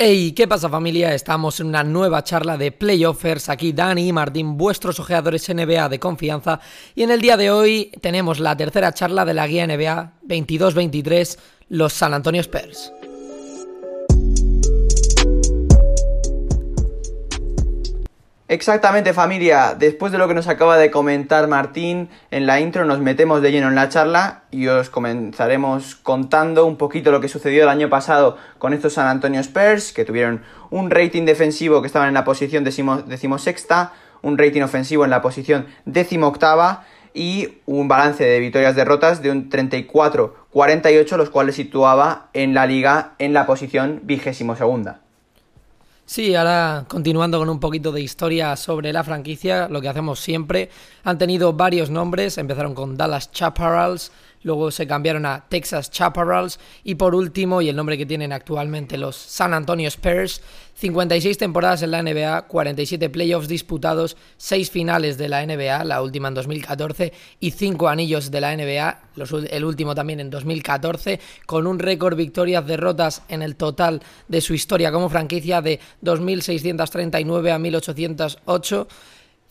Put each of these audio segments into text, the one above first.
Hey, ¿qué pasa familia? Estamos en una nueva charla de Playoffers. Aquí Dani y Martín, vuestros ojeadores NBA de confianza. Y en el día de hoy tenemos la tercera charla de la guía NBA 22-23, los San Antonio Spurs. Exactamente familia, después de lo que nos acaba de comentar Martín en la intro nos metemos de lleno en la charla y os comenzaremos contando un poquito lo que sucedió el año pasado con estos San Antonio Spurs que tuvieron un rating defensivo que estaban en la posición decimosexta, un rating ofensivo en la posición decimoctava y un balance de victorias-derrotas de un 34-48 los cuales situaba en la liga en la posición vigésimo segunda. Sí, ahora continuando con un poquito de historia sobre la franquicia, lo que hacemos siempre, han tenido varios nombres, empezaron con Dallas Chaparrals, luego se cambiaron a Texas Chaparrals y por último, y el nombre que tienen actualmente los San Antonio Spurs, 56 temporadas en la NBA, 47 playoffs disputados, 6 finales de la NBA, la última en 2014, y 5 anillos de la NBA, el último también en 2014, con un récord victorias-derrotas en el total de su historia como franquicia de 2.639 a 1.808.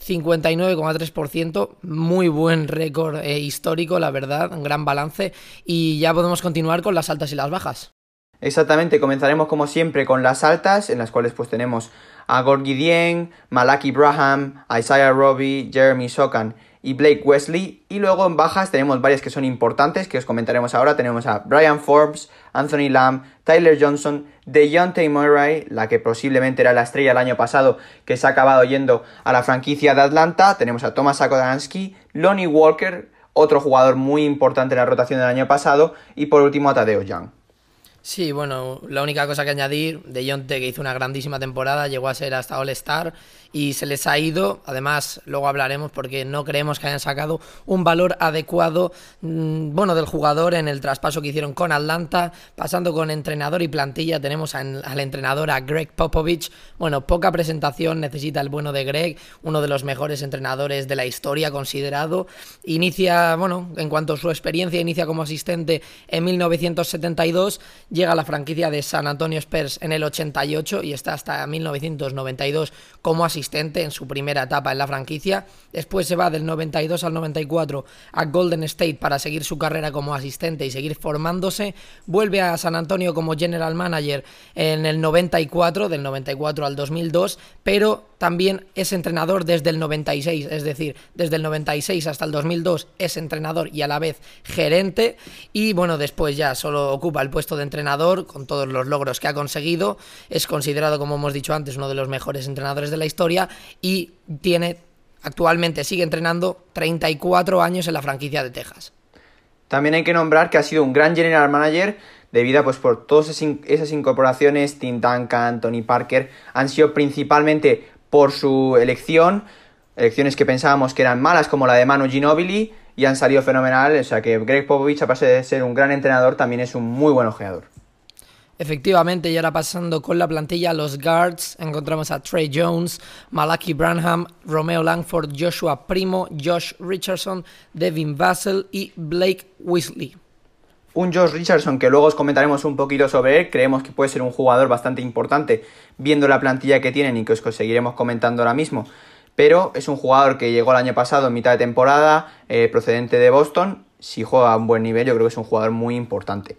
59,3%, muy buen récord eh, histórico, la verdad, un gran balance. Y ya podemos continuar con las altas y las bajas. Exactamente, comenzaremos como siempre con las altas, en las cuales pues tenemos a Gorgie Dien, Malaki Braham, Isaiah Robbie, Jeremy Sokan y Blake Wesley. Y luego en bajas tenemos varias que son importantes, que os comentaremos ahora. Tenemos a Brian Forbes, Anthony Lamb, Tyler Johnson, DeJounte Murray, la que posiblemente era la estrella el año pasado, que se ha acabado yendo a la franquicia de Atlanta. Tenemos a Thomas Akodansky, Lonnie Walker, otro jugador muy importante en la rotación del año pasado. Y por último a Tadeo Young. Sí, bueno, la única cosa que añadir, De Jonte que hizo una grandísima temporada, llegó a ser hasta All-Star y se les ha ido, además luego hablaremos porque no creemos que hayan sacado un valor adecuado, mm, bueno, del jugador en el traspaso que hicieron con Atlanta, pasando con entrenador y plantilla, tenemos al entrenador a Greg Popovich, bueno, poca presentación, necesita el bueno de Greg, uno de los mejores entrenadores de la historia considerado, inicia, bueno, en cuanto a su experiencia, inicia como asistente en 1972, llega a la franquicia de San Antonio Spurs en el 88 y está hasta 1992 como asistente en su primera etapa en la franquicia. Después se va del 92 al 94 a Golden State para seguir su carrera como asistente y seguir formándose. Vuelve a San Antonio como general manager en el 94, del 94 al 2002, pero también es entrenador desde el 96, es decir, desde el 96 hasta el 2002 es entrenador y a la vez gerente y bueno, después ya solo ocupa el puesto de entrenador con todos los logros que ha conseguido, es considerado como hemos dicho antes uno de los mejores entrenadores de la historia y tiene actualmente sigue entrenando 34 años en la franquicia de Texas. También hay que nombrar que ha sido un gran general manager debido pues por todas esas incorporaciones, Tim Duncan, Tony Parker, han sido principalmente por su elección, elecciones que pensábamos que eran malas como la de Manu Ginobili y han salido fenomenal, o sea que Greg Popovich aparte de ser un gran entrenador también es un muy buen ojeador. Efectivamente, y ahora pasando con la plantilla, los guards, encontramos a Trey Jones, Malaki Branham, Romeo Langford, Joshua Primo, Josh Richardson, Devin Vassell y Blake Weasley. Un Josh Richardson que luego os comentaremos un poquito sobre él, creemos que puede ser un jugador bastante importante viendo la plantilla que tienen y que os seguiremos comentando ahora mismo. Pero es un jugador que llegó el año pasado en mitad de temporada, eh, procedente de Boston. Si juega a un buen nivel, yo creo que es un jugador muy importante.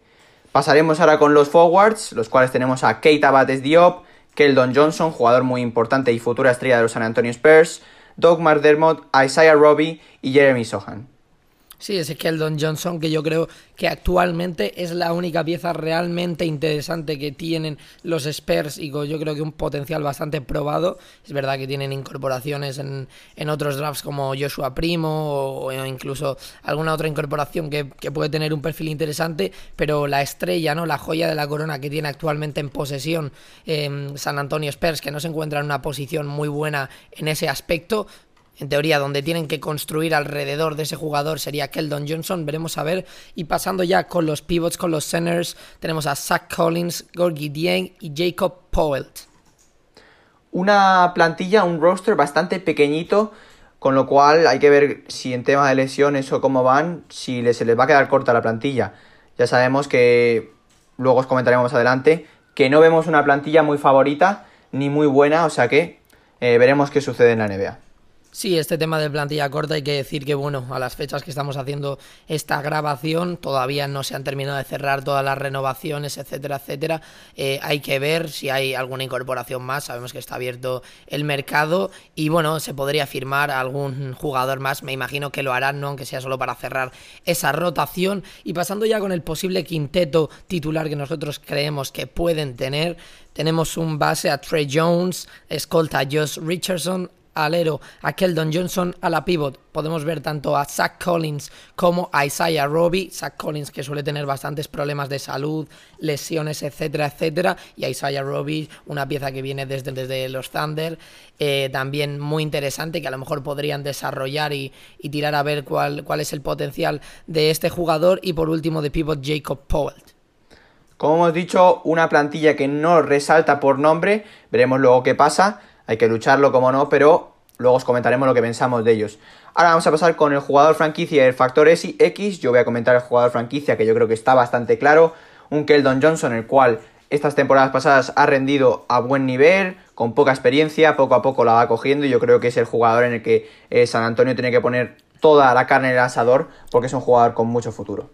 Pasaremos ahora con los forwards, los cuales tenemos a Kate Abates Diop, Keldon Johnson, jugador muy importante y futura estrella de los San Antonio Spurs, Doug McDermott, Isaiah Robbie y Jeremy Sohan. Sí, es Keldon Johnson, que yo creo que actualmente es la única pieza realmente interesante que tienen los Spurs y yo creo que un potencial bastante probado. Es verdad que tienen incorporaciones en, en otros drafts como Joshua Primo o, incluso alguna otra incorporación que, puede tener un perfil interesante, pero la estrella, ¿no? la joya de la corona que tiene actualmente en posesión eh, San Antonio Spurs, que no se encuentra en una posición muy buena en ese aspecto, en teoría, donde tienen que construir alrededor de ese jugador sería Keldon Johnson, veremos a ver. Y pasando ya con los pivots, con los centers, tenemos a Zach Collins, Gorgie Dieng y Jacob Powell. Una plantilla, un roster bastante pequeñito, con lo cual hay que ver si en tema de lesiones o cómo van, si se les va a quedar corta la plantilla. Ya sabemos que, luego os comentaremos más adelante, que no vemos una plantilla muy favorita ni muy buena, o sea que eh, veremos qué sucede en la NBA. Sí, este tema de plantilla corta hay que decir que, bueno, a las fechas que estamos haciendo esta grabación todavía no se han terminado de cerrar todas las renovaciones, etcétera, etcétera. Eh, hay que ver si hay alguna incorporación más. Sabemos que está abierto el mercado y, bueno, se podría firmar algún jugador más. Me imagino que lo harán, ¿no? aunque sea solo para cerrar esa rotación. Y pasando ya con el posible quinteto titular que nosotros creemos que pueden tener, tenemos un base a Trey Jones, escolta a Josh Richardson, alero a Keldon Johnson, a la pivot. Podemos ver tanto a Zach Collins como a Isaiah Robbie, Zach Collins que suele tener bastantes problemas de salud, lesiones, etcétera, etcétera, y a Isaiah Robbie, una pieza que viene desde, desde los Thunder, eh, también muy interesante, que a lo mejor podrían desarrollar y, y tirar a ver cuál, cuál es el potencial de este jugador, y por último de pivot Jacob Powell. Como hemos dicho, una plantilla que no resalta por nombre, veremos luego qué pasa hay que lucharlo como no, pero luego os comentaremos lo que pensamos de ellos. Ahora vamos a pasar con el jugador franquicia el factor X. Yo voy a comentar el jugador franquicia que yo creo que está bastante claro. Un Keldon Johnson, el cual estas temporadas pasadas ha rendido a buen nivel, con poca experiencia, poco a poco la va cogiendo y yo creo que es el jugador en el que eh, San Antonio tiene que poner toda la carne en el asador porque es un jugador con mucho futuro.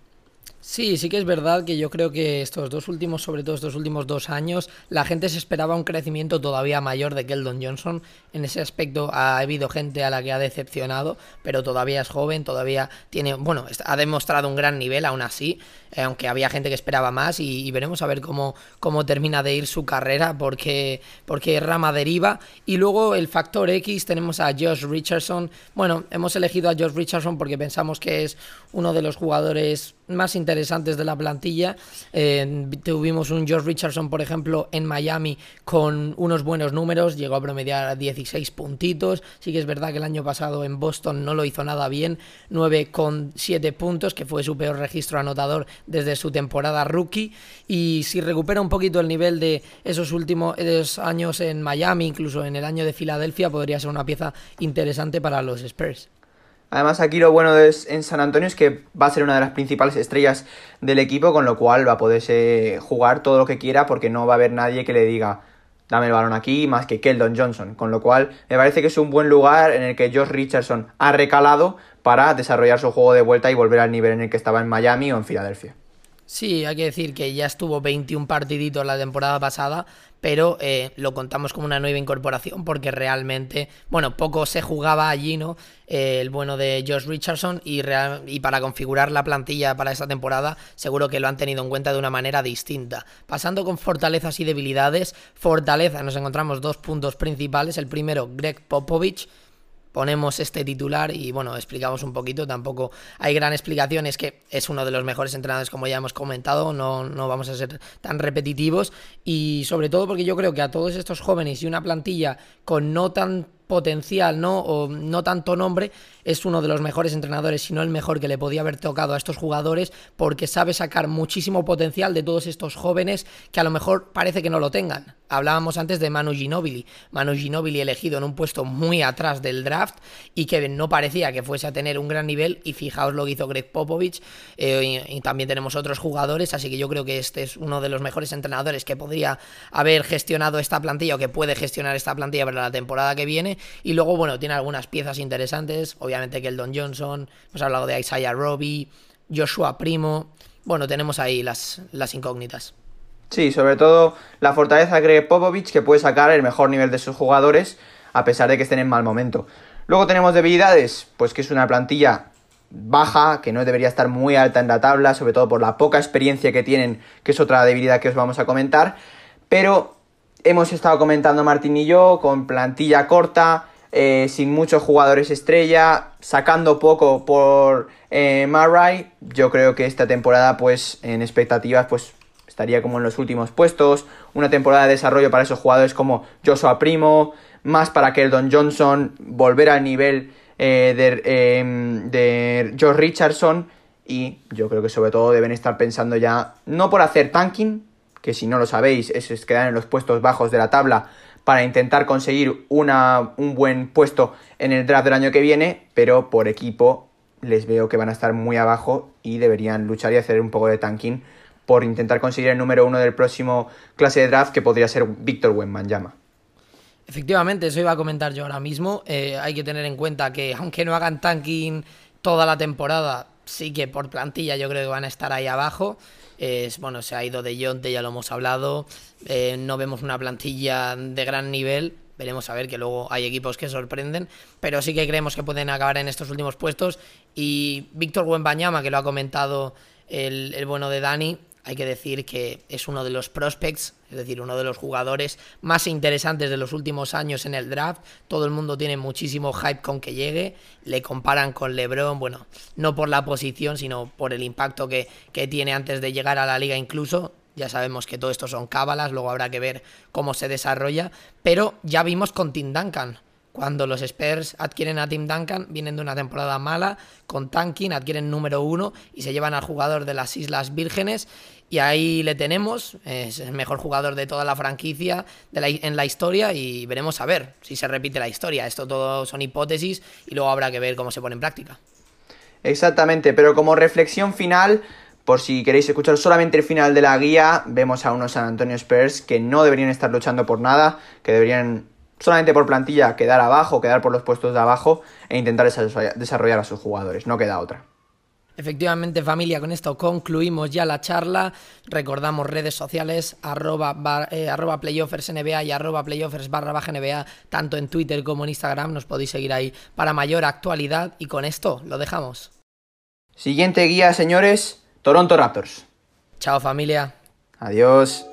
Sí, sí que es verdad que yo creo que estos dos últimos, sobre todo estos últimos dos años, la gente se esperaba un crecimiento todavía mayor de Keldon Johnson. En ese aspecto ha habido gente a la que ha decepcionado, pero todavía es joven, todavía tiene, bueno, ha demostrado un gran nivel aún así, eh, aunque había gente que esperaba más y, veremos a ver cómo, cómo termina de ir su carrera, porque, porque rama deriva. Y luego el factor X tenemos a Josh Richardson. Bueno, hemos elegido a Josh Richardson porque pensamos que es uno de los jugadores más interesantes de la plantilla. Tuvimos un George Richardson, por ejemplo, en Miami con unos buenos números, llegó a promediar 16 puntitos. Sí que es verdad que el año pasado en Boston no lo hizo nada bien, 9 con 7 puntos, que fue su peor registro anotador desde su temporada rookie. Y si recupera un poquito el nivel de esos últimos años en Miami, incluso en el año de Filadelfia, podría ser una pieza interesante para los Spurs. Además, aquí lo bueno de, en San Antonio es que va a ser una de las principales estrellas del equipo, con lo cual va a poderse jugar todo lo que quiera porque no va a haber nadie que le diga dame el balón aquí más que Keldon Johnson. Con lo cual, me parece que es un buen lugar en el que Josh Richardson ha recalado para desarrollar su juego de vuelta y volver al nivel en el que estaba en Miami o en Filadelfia. Sí, hay que decir que ya estuvo 21 partiditos la temporada pasada, pero eh, lo contamos como una nueva incorporación porque realmente, bueno, poco se jugaba allí, ¿no? Eh, el bueno de Josh Richardson y, y para configurar la plantilla para esta temporada seguro que lo han tenido en cuenta de una manera distinta. Pasando con fortalezas y debilidades, fortaleza nos encontramos dos puntos principales. El primero, Greg Popovich ponemos este titular y bueno, explicamos un poquito, tampoco hay gran explicación, es que es uno de los mejores entrenadores como ya hemos comentado, no, no vamos a ser tan repetitivos y sobre todo porque yo creo que a todos estos jóvenes y una plantilla con no tan potencial, ¿no? O no tanto nombre, es uno de los mejores entrenadores, si no el mejor que le podía haber tocado a estos jugadores, porque sabe sacar muchísimo potencial de todos estos jóvenes que a lo mejor parece que no lo tengan. Hablábamos antes de Manu Ginobili, Manu Ginobili elegido en un puesto muy atrás del draft y que no parecía que fuese a tener un gran nivel, y fijaos lo que hizo Greg Popovich, eh, y, también tenemos otros jugadores, así que yo creo que este es uno de los mejores entrenadores que podría haber gestionado esta plantilla o que puede gestionar esta plantilla para la temporada que viene y luego, bueno, tiene algunas piezas interesantes. Obviamente que el Don Johnson, hemos hablado de Isaiah Robbie, Joshua Primo. Bueno, tenemos ahí las, las incógnitas. Sí, sobre todo la fortaleza Greg Popovich, que puede sacar el mejor nivel de sus jugadores, a pesar de que estén en mal momento. Luego tenemos debilidades, pues que es una plantilla baja, que no debería estar muy alta en la tabla, sobre todo por la poca experiencia que tienen, que es otra debilidad que os vamos a comentar. Pero hemos estado comentando Martín y yo con plantilla corta, eh, sin muchos jugadores estrella, sacando poco por eh, Murray. Yo creo que esta temporada, pues en expectativas, pues estaría como en los últimos puestos. Una temporada de desarrollo para esos jugadores como Joshua Primo, más para Keldon Johnson, volver al nivel eh, de, de George Richardson. Y yo creo que sobre todo deben estar pensando ya, no por hacer tanking, que si no lo sabéis es, quedar en los puestos bajos de la tabla para intentar conseguir una, un buen puesto en el draft del año que viene, pero por equipo les veo que van a estar muy abajo y deberían luchar y hacer un poco de tanking por intentar conseguir el número uno del próximo clase de draft, que podría ser Víctor Wembanyama. Efectivamente, eso iba a comentar yo ahora mismo. Eh, hay que tener en cuenta que aunque no hagan tanking toda la temporada, sí que por plantilla yo creo que van a estar ahí abajo. Es, bueno, se ha ido de Yonte, ya lo hemos hablado. Eh, no vemos una plantilla de gran nivel. Veremos a ver que luego hay equipos que sorprenden, pero sí que creemos que pueden acabar en estos últimos puestos. Y Víctor Wembanyama, que lo ha comentado el bueno de Dani, hay que decir que es uno de los prospects, es decir, uno de los jugadores más interesantes de los últimos años en el draft. Todo el mundo tiene muchísimo hype con que llegue. Le comparan con LeBron, bueno, no por la posición, sino por el impacto que, que tiene antes de llegar a la liga incluso. Ya sabemos que todo esto son cábalas, luego habrá que ver cómo se desarrolla. Pero ya vimos con Tim Duncan. Cuando los Spurs adquieren a Tim Duncan, vienen de una temporada mala, con tanking, adquieren número uno y se llevan al jugador de las Islas Vírgenes. Y ahí le tenemos, es el mejor jugador de toda la franquicia en la historia y veremos a ver si se repite la historia. Esto todo son hipótesis y luego habrá que ver cómo se pone en práctica. Exactamente, pero como reflexión final, por si queréis escuchar solamente el final de la guía, vemos a unos San Antonio Spurs que no deberían estar luchando por nada, que deberían solamente por plantilla quedar abajo, quedar por los puestos de abajo e intentar desarrollar a sus jugadores. No queda otra. Efectivamente, familia, con esto concluimos ya la charla. Recordamos redes sociales, arroba, eh, playoffers NBA y arroba playoffers barra baja NBA, tanto en Twitter como en Instagram. Nos podéis seguir ahí para mayor actualidad. Y con esto lo dejamos. Siguiente guía, señores, Toronto Raptors. Chao, familia. Adiós.